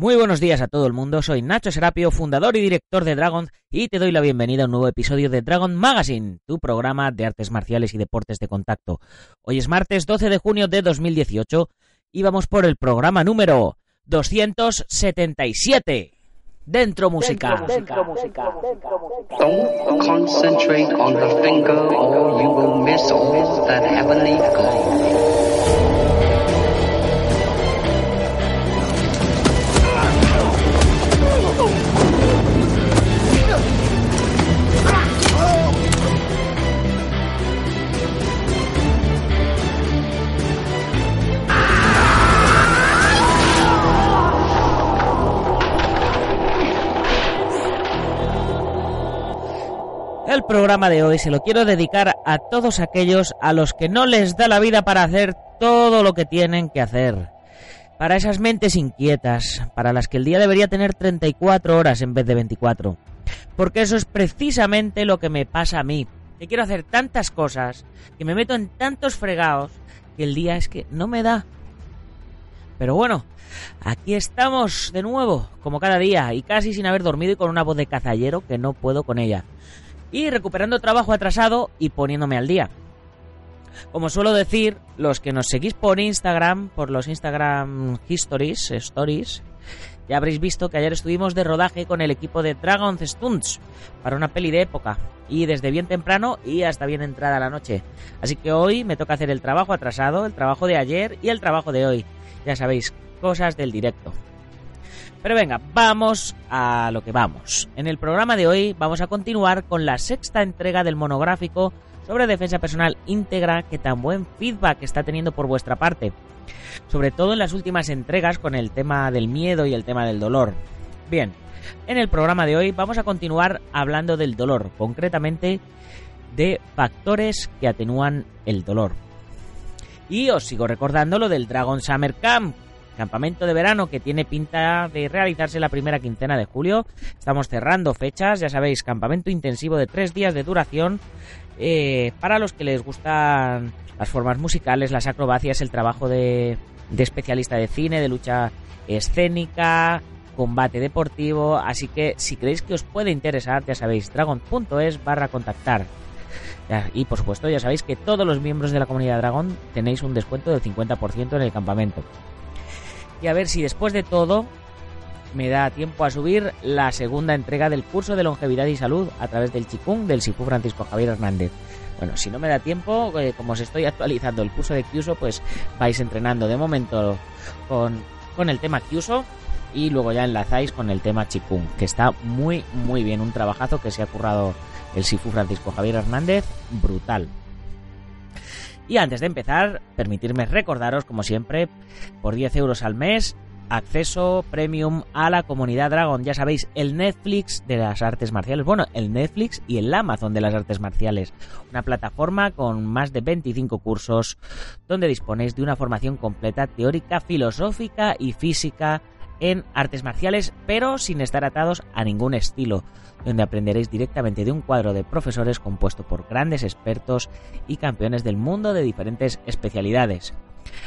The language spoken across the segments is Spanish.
Muy buenos días a todo el mundo, soy Nacho Serapio, fundador y director de Dragon, y te doy la bienvenida a un nuevo episodio de Dragon Magazine, tu programa de artes marciales y deportes de contacto. Hoy es martes 12 de junio de 2018 y vamos por el programa número 277. Dentro música. Dentro música. Don't concentrate on the finger or you will miss all that heavenly glow. El programa de hoy se lo quiero dedicar a todos aquellos a los que no les da la vida para hacer todo lo que tienen que hacer. Para esas mentes inquietas, para las que el día debería tener 34 horas en vez de 24. Porque eso es precisamente lo que me pasa a mí. Que quiero hacer tantas cosas, que me meto en tantos fregados, que el día es que no me da. Pero bueno, aquí estamos de nuevo, como cada día, y casi sin haber dormido y con una voz de cazallero que no puedo con ella y recuperando trabajo atrasado y poniéndome al día. Como suelo decir, los que nos seguís por Instagram, por los Instagram Histories, Stories, ya habréis visto que ayer estuvimos de rodaje con el equipo de Dragon's Stunts para una peli de época y desde bien temprano y hasta bien entrada la noche. Así que hoy me toca hacer el trabajo atrasado, el trabajo de ayer y el trabajo de hoy. Ya sabéis, cosas del directo. Pero venga, vamos a lo que vamos. En el programa de hoy vamos a continuar con la sexta entrega del monográfico sobre defensa personal íntegra que tan buen feedback está teniendo por vuestra parte. Sobre todo en las últimas entregas con el tema del miedo y el tema del dolor. Bien, en el programa de hoy vamos a continuar hablando del dolor, concretamente de factores que atenúan el dolor. Y os sigo recordando lo del Dragon Summer Camp, campamento de verano que tiene pinta de realizarse la primera quincena de julio. Estamos cerrando fechas, ya sabéis, campamento intensivo de tres días de duración eh, para los que les gustan las formas musicales, las acrobacias, el trabajo de, de especialista de cine, de lucha escénica, combate deportivo. Así que si creéis que os puede interesar, ya sabéis, dragon.es barra contactar. Y por supuesto, ya sabéis que todos los miembros de la comunidad Dragon tenéis un descuento del 50% en el campamento y a ver si después de todo me da tiempo a subir la segunda entrega del curso de longevidad y salud a través del Chikung del Sifu Francisco Javier Hernández. Bueno, si no me da tiempo, eh, como os estoy actualizando el curso de Kyuso, pues vais entrenando de momento con, con el tema Kyuso y luego ya enlazáis con el tema Chikung, que está muy, muy bien. Un trabajazo que se ha currado el Sifu Francisco Javier Hernández, brutal. Y antes de empezar, permitirme recordaros, como siempre, por 10 euros al mes, acceso premium a la comunidad Dragon. Ya sabéis, el Netflix de las artes marciales. Bueno, el Netflix y el Amazon de las artes marciales. Una plataforma con más de 25 cursos donde disponéis de una formación completa teórica, filosófica y física en artes marciales, pero sin estar atados a ningún estilo, donde aprenderéis directamente de un cuadro de profesores compuesto por grandes expertos y campeones del mundo de diferentes especialidades.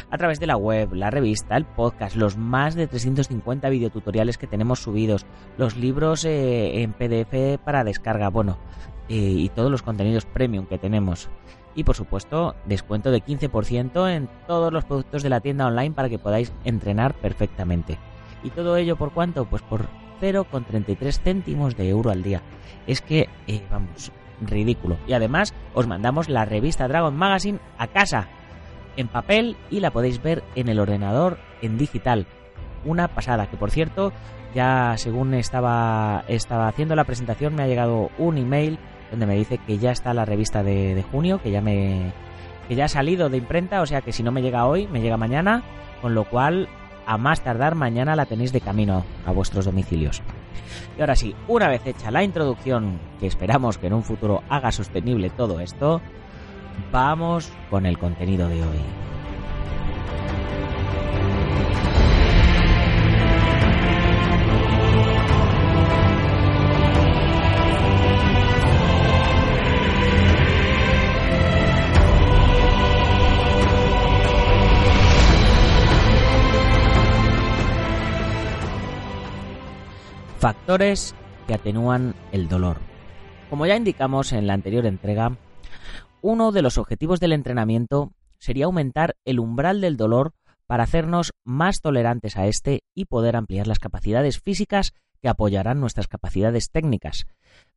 A través de la web, la revista, el podcast, los más de 350 videotutoriales que tenemos subidos, los libros eh, en PDF para descarga, bueno, eh, y todos los contenidos premium que tenemos. Y por supuesto, descuento de 15% en todos los productos de la tienda online para que podáis entrenar perfectamente. ¿Y todo ello por cuánto? Pues por 0,33 céntimos de euro al día. Es que, eh, vamos, ridículo. Y además os mandamos la revista Dragon Magazine a casa, en papel y la podéis ver en el ordenador en digital. Una pasada, que por cierto, ya según estaba, estaba haciendo la presentación me ha llegado un email donde me dice que ya está la revista de, de junio, que ya me que ya ha salido de imprenta, o sea que si no me llega hoy, me llega mañana, con lo cual a más tardar mañana la tenéis de camino a vuestros domicilios. Y ahora sí, una vez hecha la introducción, que esperamos que en un futuro haga sostenible todo esto, vamos con el contenido de hoy. Factores que atenúan el dolor. Como ya indicamos en la anterior entrega, uno de los objetivos del entrenamiento sería aumentar el umbral del dolor para hacernos más tolerantes a este y poder ampliar las capacidades físicas que apoyarán nuestras capacidades técnicas.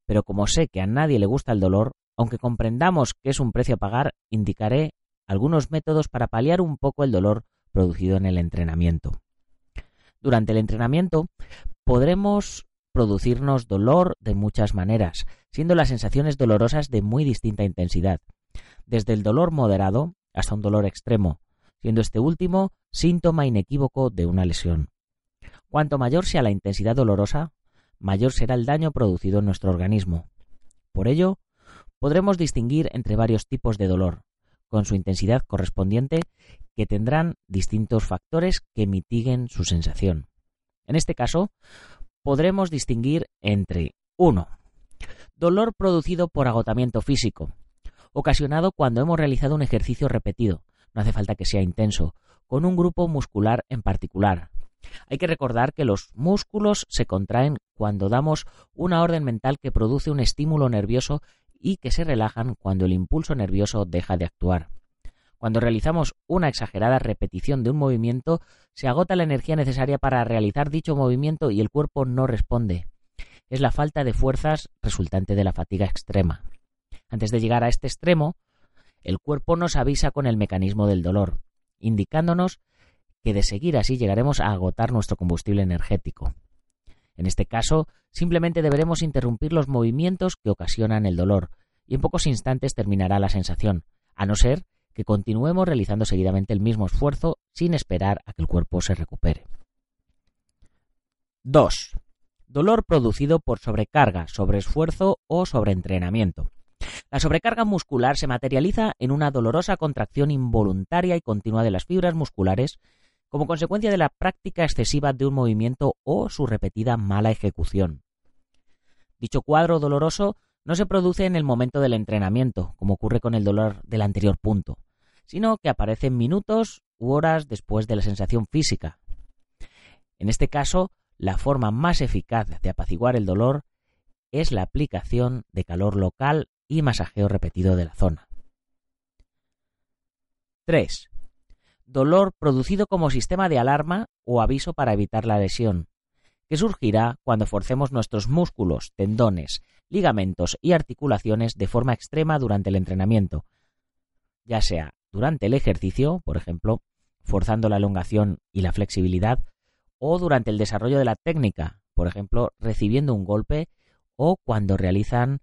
Pero como sé que a nadie le gusta el dolor, aunque comprendamos que es un precio a pagar, indicaré algunos métodos para paliar un poco el dolor producido en el entrenamiento. Durante el entrenamiento podremos producirnos dolor de muchas maneras, siendo las sensaciones dolorosas de muy distinta intensidad, desde el dolor moderado hasta un dolor extremo, siendo este último síntoma inequívoco de una lesión. Cuanto mayor sea la intensidad dolorosa, mayor será el daño producido en nuestro organismo. Por ello, podremos distinguir entre varios tipos de dolor, con su intensidad correspondiente, que tendrán distintos factores que mitiguen su sensación. En este caso, podremos distinguir entre 1. Dolor producido por agotamiento físico, ocasionado cuando hemos realizado un ejercicio repetido, no hace falta que sea intenso, con un grupo muscular en particular. Hay que recordar que los músculos se contraen cuando damos una orden mental que produce un estímulo nervioso y que se relajan cuando el impulso nervioso deja de actuar. Cuando realizamos una exagerada repetición de un movimiento, se agota la energía necesaria para realizar dicho movimiento y el cuerpo no responde. Es la falta de fuerzas resultante de la fatiga extrema. Antes de llegar a este extremo, el cuerpo nos avisa con el mecanismo del dolor, indicándonos que de seguir así llegaremos a agotar nuestro combustible energético. En este caso, simplemente deberemos interrumpir los movimientos que ocasionan el dolor, y en pocos instantes terminará la sensación, a no ser que continuemos realizando seguidamente el mismo esfuerzo sin esperar a que el cuerpo se recupere. 2. Dolor producido por sobrecarga, sobreesfuerzo o sobreentrenamiento. La sobrecarga muscular se materializa en una dolorosa contracción involuntaria y continua de las fibras musculares como consecuencia de la práctica excesiva de un movimiento o su repetida mala ejecución. Dicho cuadro doloroso no se produce en el momento del entrenamiento, como ocurre con el dolor del anterior punto, sino que aparece minutos u horas después de la sensación física. En este caso, la forma más eficaz de apaciguar el dolor es la aplicación de calor local y masajeo repetido de la zona. 3. Dolor producido como sistema de alarma o aviso para evitar la lesión, que surgirá cuando forcemos nuestros músculos, tendones, ligamentos y articulaciones de forma extrema durante el entrenamiento, ya sea durante el ejercicio, por ejemplo, forzando la elongación y la flexibilidad, o durante el desarrollo de la técnica, por ejemplo, recibiendo un golpe o cuando realizan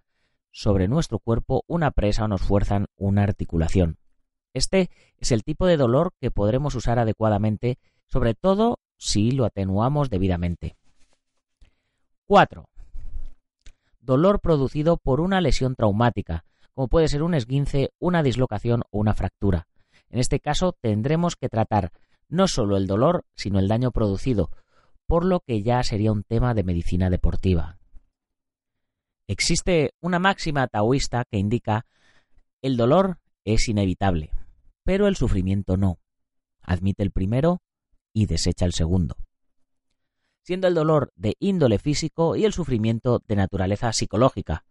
sobre nuestro cuerpo una presa o nos fuerzan una articulación. Este es el tipo de dolor que podremos usar adecuadamente, sobre todo si lo atenuamos debidamente. 4. Dolor producido por una lesión traumática, como puede ser un esguince, una dislocación o una fractura. En este caso tendremos que tratar no solo el dolor, sino el daño producido, por lo que ya sería un tema de medicina deportiva. Existe una máxima taoísta que indica el dolor es inevitable, pero el sufrimiento no. Admite el primero y desecha el segundo. Siendo el dolor de índole físico y el sufrimiento de naturaleza psicológica.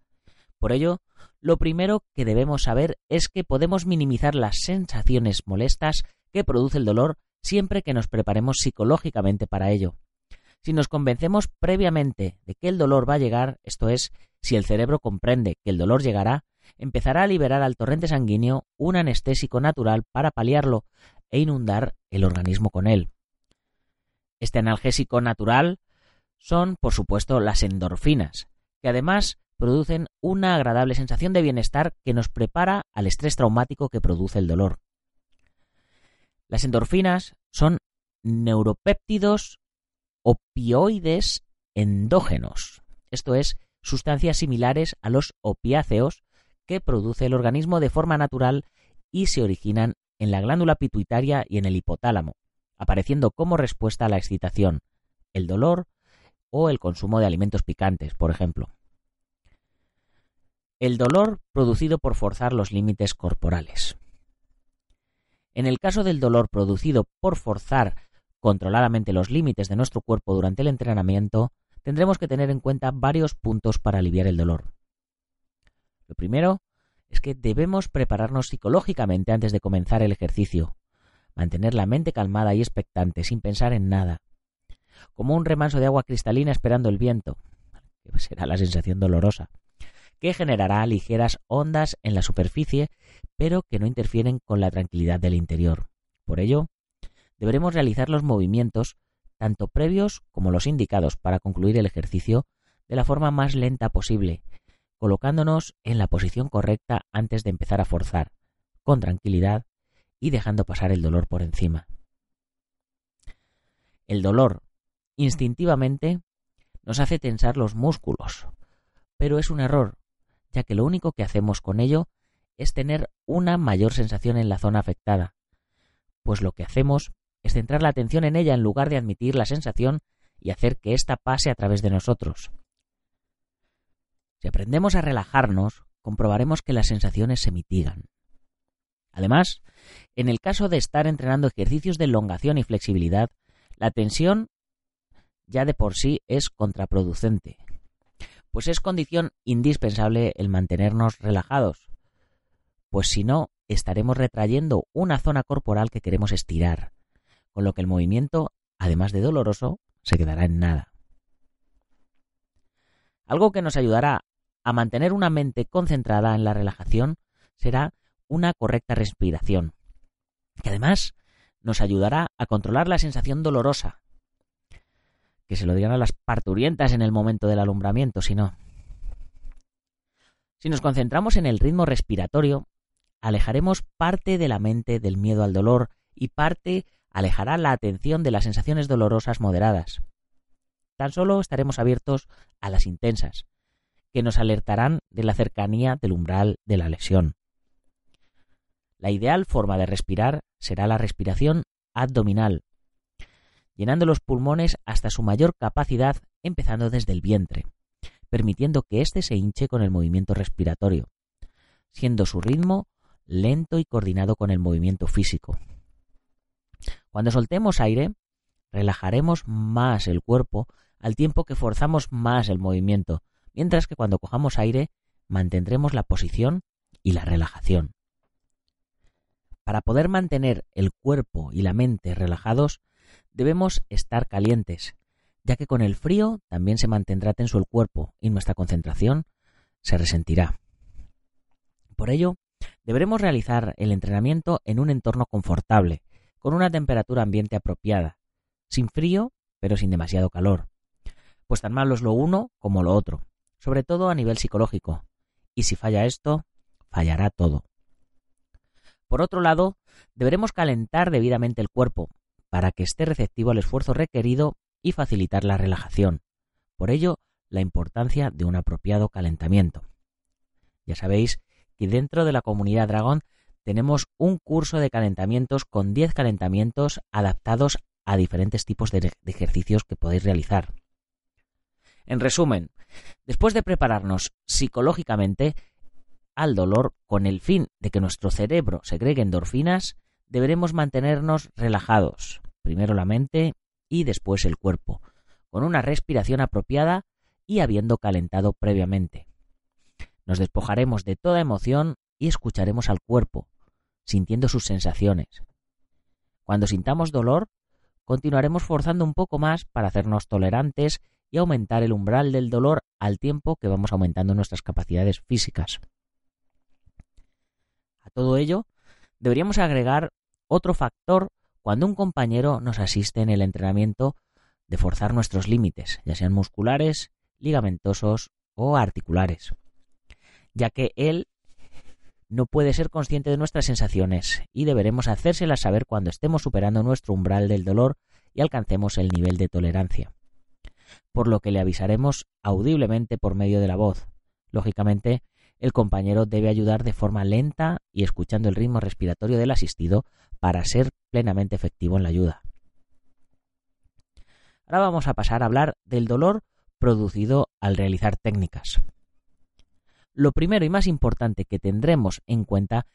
Por ello, lo primero que debemos saber es que podemos minimizar las sensaciones molestas que produce el dolor siempre que nos preparemos psicológicamente para ello. Si nos convencemos previamente de que el dolor va a llegar, esto es, si el cerebro comprende que el dolor llegará, empezará a liberar al torrente sanguíneo un anestésico natural para paliarlo e inundar el organismo con él. Este analgésico natural son, por supuesto, las endorfinas, que además producen una agradable sensación de bienestar que nos prepara al estrés traumático que produce el dolor. Las endorfinas son neuropéptidos opioides endógenos, esto es, sustancias similares a los opiáceos que produce el organismo de forma natural y se originan en la glándula pituitaria y en el hipotálamo, apareciendo como respuesta a la excitación, el dolor o el consumo de alimentos picantes, por ejemplo. El dolor producido por forzar los límites corporales. En el caso del dolor producido por forzar controladamente los límites de nuestro cuerpo durante el entrenamiento, tendremos que tener en cuenta varios puntos para aliviar el dolor. Lo primero es que debemos prepararnos psicológicamente antes de comenzar el ejercicio, mantener la mente calmada y expectante sin pensar en nada, como un remanso de agua cristalina esperando el viento, que será la sensación dolorosa, que generará ligeras ondas en la superficie, pero que no interfieren con la tranquilidad del interior. Por ello, deberemos realizar los movimientos, tanto previos como los indicados para concluir el ejercicio, de la forma más lenta posible, colocándonos en la posición correcta antes de empezar a forzar, con tranquilidad y dejando pasar el dolor por encima. El dolor, instintivamente, nos hace tensar los músculos, pero es un error, ya que lo único que hacemos con ello es tener una mayor sensación en la zona afectada, pues lo que hacemos es centrar la atención en ella en lugar de admitir la sensación y hacer que ésta pase a través de nosotros. Si aprendemos a relajarnos, comprobaremos que las sensaciones se mitigan. Además, en el caso de estar entrenando ejercicios de elongación y flexibilidad, la tensión ya de por sí es contraproducente, pues es condición indispensable el mantenernos relajados, pues si no, estaremos retrayendo una zona corporal que queremos estirar, con lo que el movimiento, además de doloroso, se quedará en nada. Algo que nos ayudará a mantener una mente concentrada en la relajación será una correcta respiración, que además nos ayudará a controlar la sensación dolorosa, que se lo digan a las parturientas en el momento del alumbramiento, si no. Si nos concentramos en el ritmo respiratorio, alejaremos parte de la mente del miedo al dolor y parte alejará la atención de las sensaciones dolorosas moderadas. Tan solo estaremos abiertos a las intensas, que nos alertarán de la cercanía del umbral de la lesión. La ideal forma de respirar será la respiración abdominal, llenando los pulmones hasta su mayor capacidad empezando desde el vientre, permitiendo que éste se hinche con el movimiento respiratorio, siendo su ritmo lento y coordinado con el movimiento físico. Cuando soltemos aire, relajaremos más el cuerpo al tiempo que forzamos más el movimiento, mientras que cuando cojamos aire mantendremos la posición y la relajación. Para poder mantener el cuerpo y la mente relajados, debemos estar calientes, ya que con el frío también se mantendrá tenso el cuerpo y nuestra concentración se resentirá. Por ello, deberemos realizar el entrenamiento en un entorno confortable, con una temperatura ambiente apropiada, sin frío, pero sin demasiado calor, pues tan malo es lo uno como lo otro sobre todo a nivel psicológico. Y si falla esto, fallará todo. Por otro lado, deberemos calentar debidamente el cuerpo para que esté receptivo al esfuerzo requerido y facilitar la relajación. Por ello, la importancia de un apropiado calentamiento. Ya sabéis que dentro de la comunidad Dragón tenemos un curso de calentamientos con 10 calentamientos adaptados a diferentes tipos de, ejercicios que podéis realizar. En resumen, después de prepararnos psicológicamente al dolor con el fin de que nuestro cerebro segregue endorfinas, deberemos mantenernos relajados, primero la mente y después el cuerpo, con una respiración apropiada y habiendo calentado previamente. Nos despojaremos de toda emoción y escucharemos al cuerpo, sintiendo sus sensaciones. Cuando sintamos dolor, continuaremos forzando un poco más para hacernos tolerantes y aumentar el umbral del dolor al tiempo que vamos aumentando nuestras capacidades físicas. Todo ello, deberíamos agregar otro factor cuando un compañero nos asiste en el entrenamiento de forzar nuestros límites, ya sean musculares, ligamentosos o articulares, ya que él no puede ser consciente de nuestras sensaciones y deberemos hacérselas saber cuando estemos superando nuestro umbral del dolor y alcancemos el nivel de tolerancia por lo que le avisaremos audiblemente por medio de la voz. Lógicamente, el compañero debe ayudar de forma lenta y escuchando el ritmo respiratorio del asistido para ser plenamente efectivo en la ayuda. Ahora vamos a pasar a hablar del dolor producido al realizar técnicas. Lo primero y más importante que tendremos en cuenta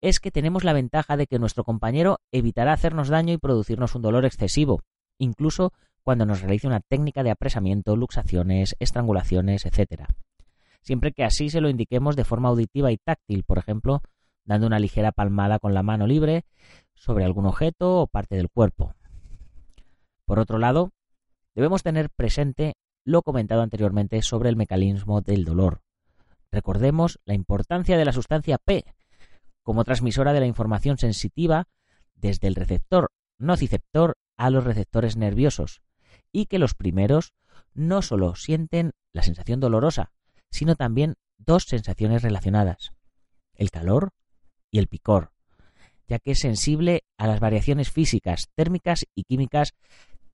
es que tenemos la ventaja de que nuestro compañero evitará hacernos daño y producirnos un dolor excesivo, incluso cuando nos realice una técnica de apresamiento, luxaciones, estrangulaciones, etc. Siempre que así se lo indiquemos de forma auditiva y táctil, por ejemplo, dando una ligera palmada con la mano libre sobre algún objeto o parte del cuerpo. Por otro lado, debemos tener presente lo comentado anteriormente sobre el mecanismo del dolor. Recordemos la importancia de la sustancia P como transmisora de la información sensitiva desde el receptor nociceptor a los receptores nerviosos y que los primeros no solo sienten la sensación dolorosa, sino también dos sensaciones relacionadas, el calor y el picor, ya que es sensible a las variaciones físicas, térmicas y químicas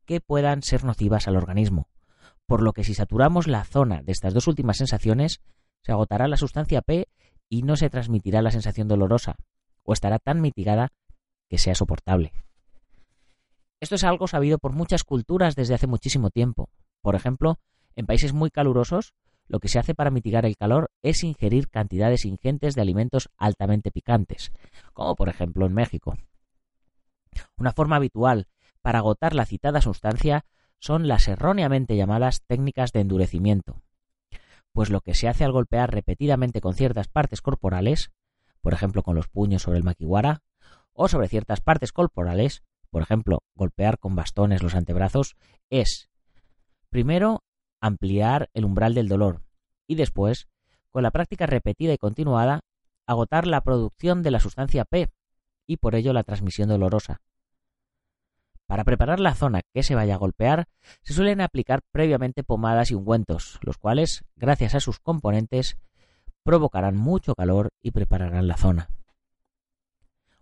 que puedan ser nocivas al organismo, por lo que si saturamos la zona de estas dos últimas sensaciones, se agotará la sustancia P y no se transmitirá la sensación dolorosa, o estará tan mitigada que sea soportable. Esto es algo sabido por muchas culturas desde hace muchísimo tiempo. Por ejemplo, en países muy calurosos, lo que se hace para mitigar el calor es ingerir cantidades ingentes de alimentos altamente picantes, como por ejemplo en México. Una forma habitual para agotar la citada sustancia son las erróneamente llamadas técnicas de endurecimiento, pues lo que se hace al golpear repetidamente con ciertas partes corporales, por ejemplo con los puños sobre el maquiwara, o sobre ciertas partes corporales, por ejemplo golpear con bastones los antebrazos, es, primero, ampliar el umbral del dolor y después, con la práctica repetida y continuada, agotar la producción de la sustancia P y por ello la transmisión dolorosa. Para preparar la zona que se vaya a golpear, se suelen aplicar previamente pomadas y ungüentos, los cuales, gracias a sus componentes, provocarán mucho calor y prepararán la zona.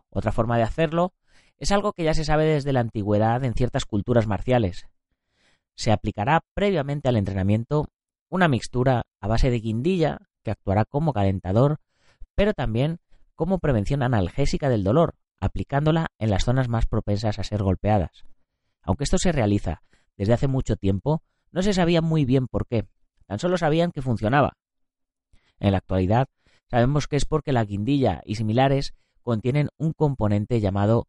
Otra forma de hacerlo es algo que ya se sabe desde la antigüedad en ciertas culturas marciales. Se aplicará previamente al entrenamiento una mixtura a base de guindilla que actuará como calentador, pero también como prevención analgésica del dolor, aplicándola en las zonas más propensas a ser golpeadas. Aunque esto se realiza desde hace mucho tiempo, no se sabía muy bien por qué, tan solo sabían que funcionaba. En la actualidad sabemos que es porque la guindilla y similares contienen un componente llamado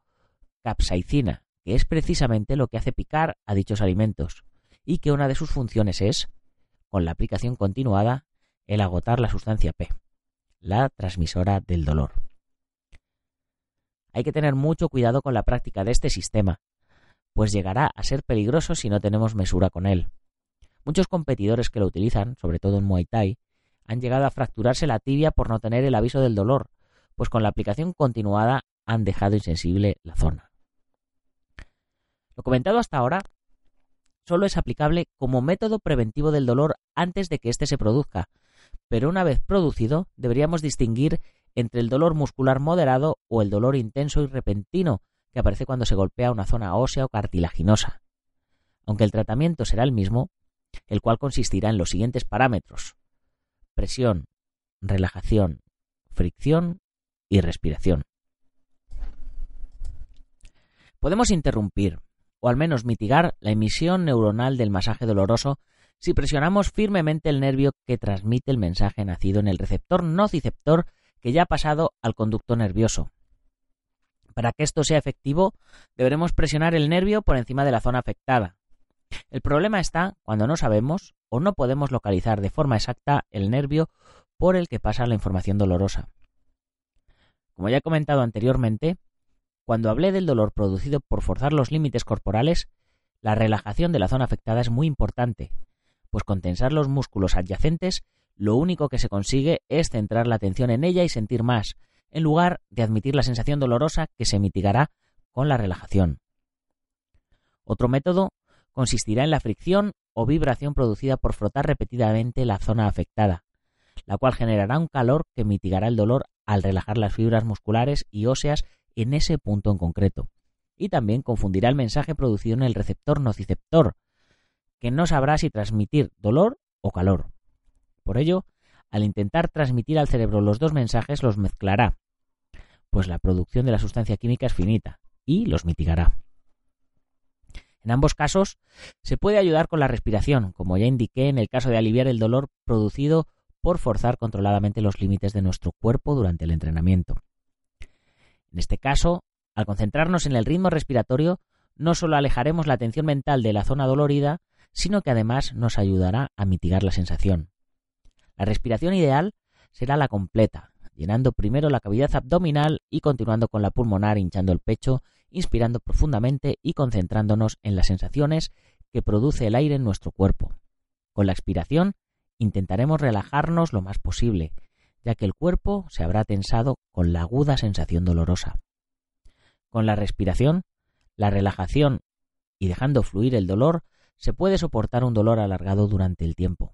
capsaicina, que es precisamente lo que hace picar a dichos alimentos, y que una de sus funciones es, con la aplicación continuada, el agotar la sustancia P, la transmisora del dolor. Hay que tener mucho cuidado con la práctica de este sistema, pues llegará a ser peligroso si no tenemos mesura con él. Muchos competidores que lo utilizan, sobre todo en Muay Thai, han llegado a fracturarse la tibia por no tener el aviso del dolor, pues con la aplicación continuada han dejado insensible la zona. Lo comentado hasta ahora solo es aplicable como método preventivo del dolor antes de que éste se produzca, pero una vez producido deberíamos distinguir entre el dolor muscular moderado o el dolor intenso y repentino que aparece cuando se golpea una zona ósea o cartilaginosa. Aunque el tratamiento será el mismo, el cual consistirá en los siguientes parámetros presión, relajación, fricción y respiración. Podemos interrumpir, o al menos mitigar, la emisión neuronal del masaje doloroso si presionamos firmemente el nervio que transmite el mensaje nacido en el receptor nociceptor que ya ha pasado al conducto nervioso. Para que esto sea efectivo, deberemos presionar el nervio por encima de la zona afectada. El problema está cuando no sabemos o no podemos localizar de forma exacta el nervio por el que pasa la información dolorosa. Como ya he comentado anteriormente, cuando hablé del dolor producido por forzar los límites corporales, la relajación de la zona afectada es muy importante, pues con tensar los músculos adyacentes, lo único que se consigue es centrar la atención en ella y sentir más, en lugar de admitir la sensación dolorosa que se mitigará con la relajación. Otro método consistirá en la fricción o vibración producida por frotar repetidamente la zona afectada, la cual generará un calor que mitigará el dolor al relajar las fibras musculares y óseas en ese punto en concreto. Y también confundirá el mensaje producido en el receptor nociceptor, que no sabrá si transmitir dolor o calor. Por ello, al intentar transmitir al cerebro los dos mensajes los mezclará, pues la producción de la sustancia química es finita, y los mitigará. En ambos casos, se puede ayudar con la respiración, como ya indiqué en el caso de aliviar el dolor producido por forzar controladamente los límites de nuestro cuerpo durante el entrenamiento. En este caso, al concentrarnos en el ritmo respiratorio, no solo alejaremos la atención mental de la zona dolorida, sino que además nos ayudará a mitigar la sensación. La respiración ideal será la completa, llenando primero la cavidad abdominal y continuando con la pulmonar hinchando el pecho, inspirando profundamente y concentrándonos en las sensaciones que produce el aire en nuestro cuerpo. Con la expiración intentaremos relajarnos lo más posible, ya que el cuerpo se habrá tensado con la aguda sensación dolorosa. Con la respiración, la relajación y dejando fluir el dolor, se puede soportar un dolor alargado durante el tiempo.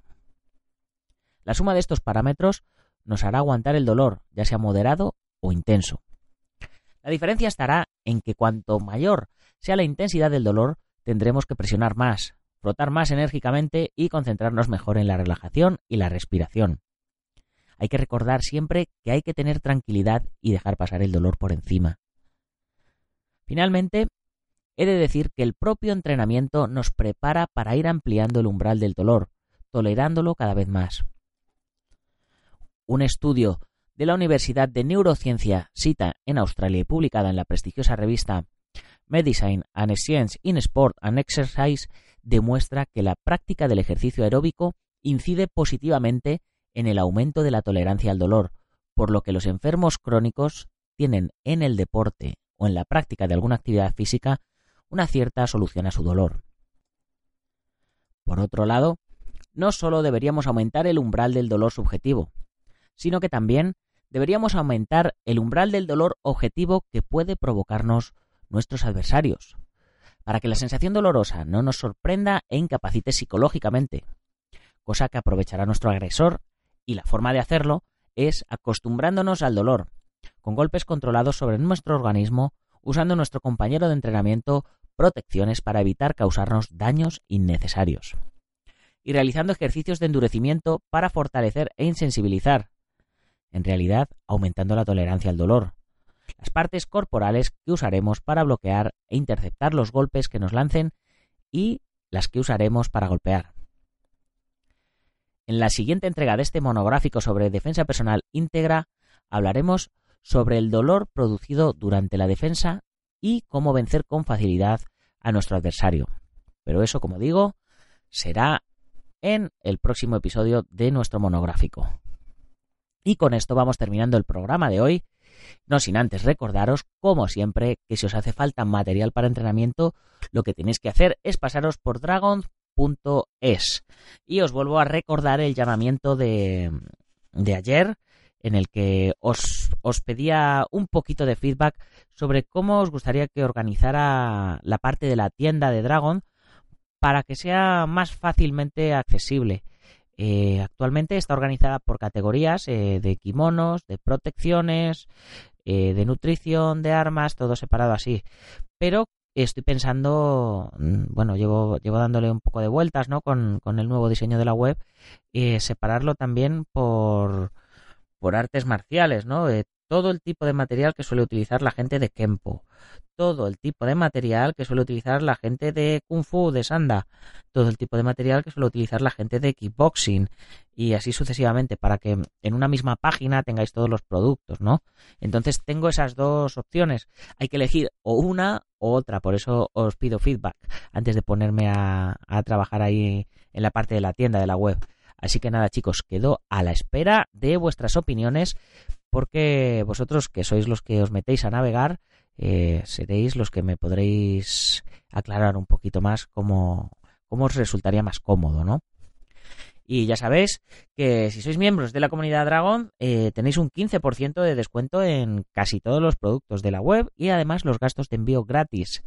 La suma de estos parámetros nos hará aguantar el dolor, ya sea moderado o intenso. La diferencia estará en que cuanto mayor sea la intensidad del dolor, tendremos que presionar más, frotar más enérgicamente y concentrarnos mejor en la relajación y la respiración. Hay que recordar siempre que hay que tener tranquilidad y dejar pasar el dolor por encima. Finalmente, he de decir que el propio entrenamiento nos prepara para ir ampliando el umbral del dolor, tolerándolo cada vez más. Un estudio de la Universidad de Neurociencia cita en Australia y publicada en la prestigiosa revista Medicine and Science in Sport and Exercise demuestra que la práctica del ejercicio aeróbico incide positivamente en el aumento de la tolerancia al dolor, por lo que los enfermos crónicos tienen en el deporte o en la práctica de alguna actividad física una cierta solución a su dolor. Por otro lado, no solo deberíamos aumentar el umbral del dolor subjetivo, sino que también deberíamos aumentar el umbral del dolor objetivo que puede provocarnos nuestros adversarios, para que la sensación dolorosa no nos sorprenda e incapacite psicológicamente, cosa que aprovechará nuestro agresor, y la forma de hacerlo es acostumbrándonos al dolor, con golpes controlados sobre nuestro organismo, usando nuestro compañero de entrenamiento protecciones para evitar causarnos daños innecesarios, y realizando ejercicios de endurecimiento para fortalecer e insensibilizar, en realidad aumentando la tolerancia al dolor, las partes corporales que usaremos para bloquear e interceptar los golpes que nos lancen y las que usaremos para golpear. En la siguiente entrega de este monográfico sobre defensa personal íntegra hablaremos sobre el dolor producido durante la defensa y cómo vencer con facilidad a nuestro adversario. Pero eso, como digo, será en el próximo episodio de nuestro monográfico. Y con esto vamos terminando el programa de hoy, no sin antes recordaros, como siempre, que si os hace falta material para entrenamiento, lo que tenéis que hacer es pasaros por dragon.es. Y os vuelvo a recordar el llamamiento de, de ayer, en el que os, os, pedía un poquito de feedback sobre cómo os gustaría que organizara la parte de la tienda de Dragon para que sea más fácilmente accesible. Eh, actualmente está organizada por categorías eh, de kimonos, de protecciones, eh, de nutrición, de armas, todo separado así. Pero estoy pensando, mm, bueno, llevo, llevo dándole un poco de vueltas, ¿no? Con, con el nuevo diseño de la web, separarlo también por, por artes marciales, ¿no? todo el tipo de material que suele utilizar la gente de Kempo, todo el tipo de material que suele utilizar la gente de Kung Fu, de Sanda, todo el tipo de material que suele utilizar la gente de kickboxing y así sucesivamente para que en una misma página tengáis todos los productos, ¿no? Entonces tengo esas dos opciones. Hay que elegir o una o otra, por eso os pido feedback antes de ponerme a, a trabajar ahí en la parte de la tienda de la web. Así que nada chicos, quedo a la espera de vuestras opiniones porque vosotros que sois los que os metéis a navegar, eh, seréis los que me podréis aclarar un poquito más cómo, cómo os resultaría más cómodo, ¿no? Y ya sabéis que si sois miembros de la comunidad Dragon eh, tenéis un 15% de descuento en casi todos los productos de la web y además los gastos de envío gratis.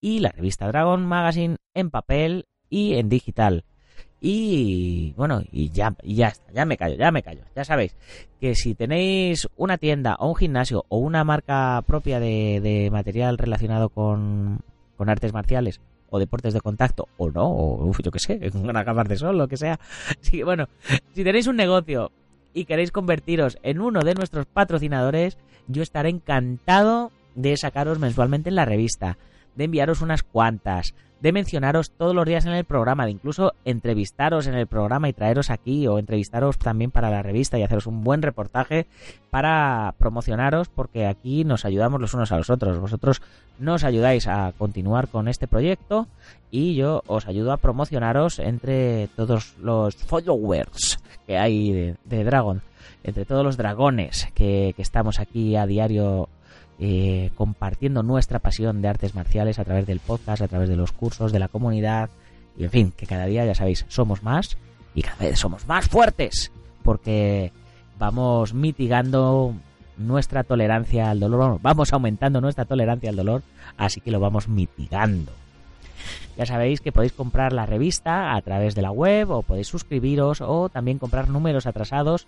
Y la revista Dragon Magazine en papel y en digital. Y bueno, y ya, y ya está, ya me callo, ya me callo. Ya sabéis que si tenéis una tienda o un gimnasio o una marca propia de, material relacionado con, con, artes marciales o deportes de contacto o no, o yo qué sé, una cámara de sol, lo que sea. Bueno, si tenéis un negocio y queréis convertiros en uno de nuestros patrocinadores, yo estaré encantado de sacaros mensualmente en la revista, de enviaros unas cuantas, de mencionaros todos los días en el programa, de incluso entrevistaros en el programa y traeros aquí o entrevistaros también para la revista y haceros un buen reportaje para promocionaros porque aquí nos ayudamos los unos a los otros. Vosotros nos ayudáis a continuar con este proyecto y yo os ayudo a promocionaros entre todos los followers que hay de, Dragon, entre todos los dragones que, que estamos aquí a diario eh, compartiendo nuestra pasión de artes marciales a través del podcast, a través de los cursos, de la comunidad, y en fin, que cada día, ya sabéis, somos más y cada vez somos más fuertes, porque vamos mitigando nuestra tolerancia al dolor, vamos aumentando nuestra tolerancia al dolor, así que lo vamos mitigando. Ya sabéis que podéis comprar la revista a través de la web o podéis suscribiros o también comprar números atrasados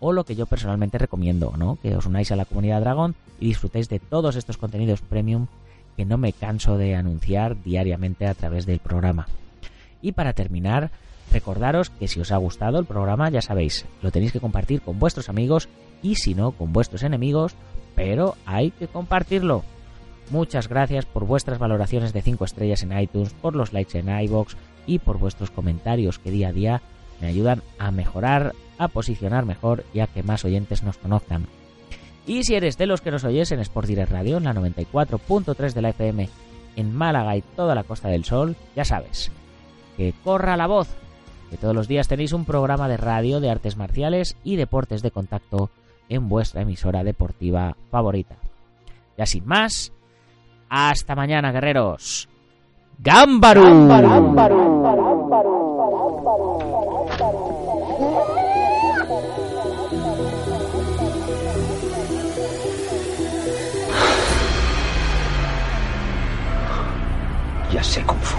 o lo que yo personalmente recomiendo, ¿no? Que os unáis a la comunidad Dragón y disfrutéis de todos estos contenidos premium que no me canso de anunciar diariamente a través del programa. Y para terminar, recordaros que si os ha gustado el programa, ya sabéis, lo tenéis que compartir con vuestros amigos y si no, con vuestros enemigos, pero hay que compartirlo. Muchas gracias por vuestras valoraciones de 5 estrellas en iTunes, por los likes en iBox y por vuestros comentarios que día a día me ayudan a mejorar, a posicionar mejor y a que más oyentes nos conozcan. Y si eres de los que nos oyes en Sport Direct Radio, en la 94.3 de la FM, en Málaga y toda la Costa del Sol, ya sabes, que corra la voz, que todos los días tenéis un programa de radio de artes marciales y deportes de contacto en vuestra emisora deportiva favorita. Ya sin más, hasta mañana, guerreros. ¡Gámbaru! Ya sé Kung Fu.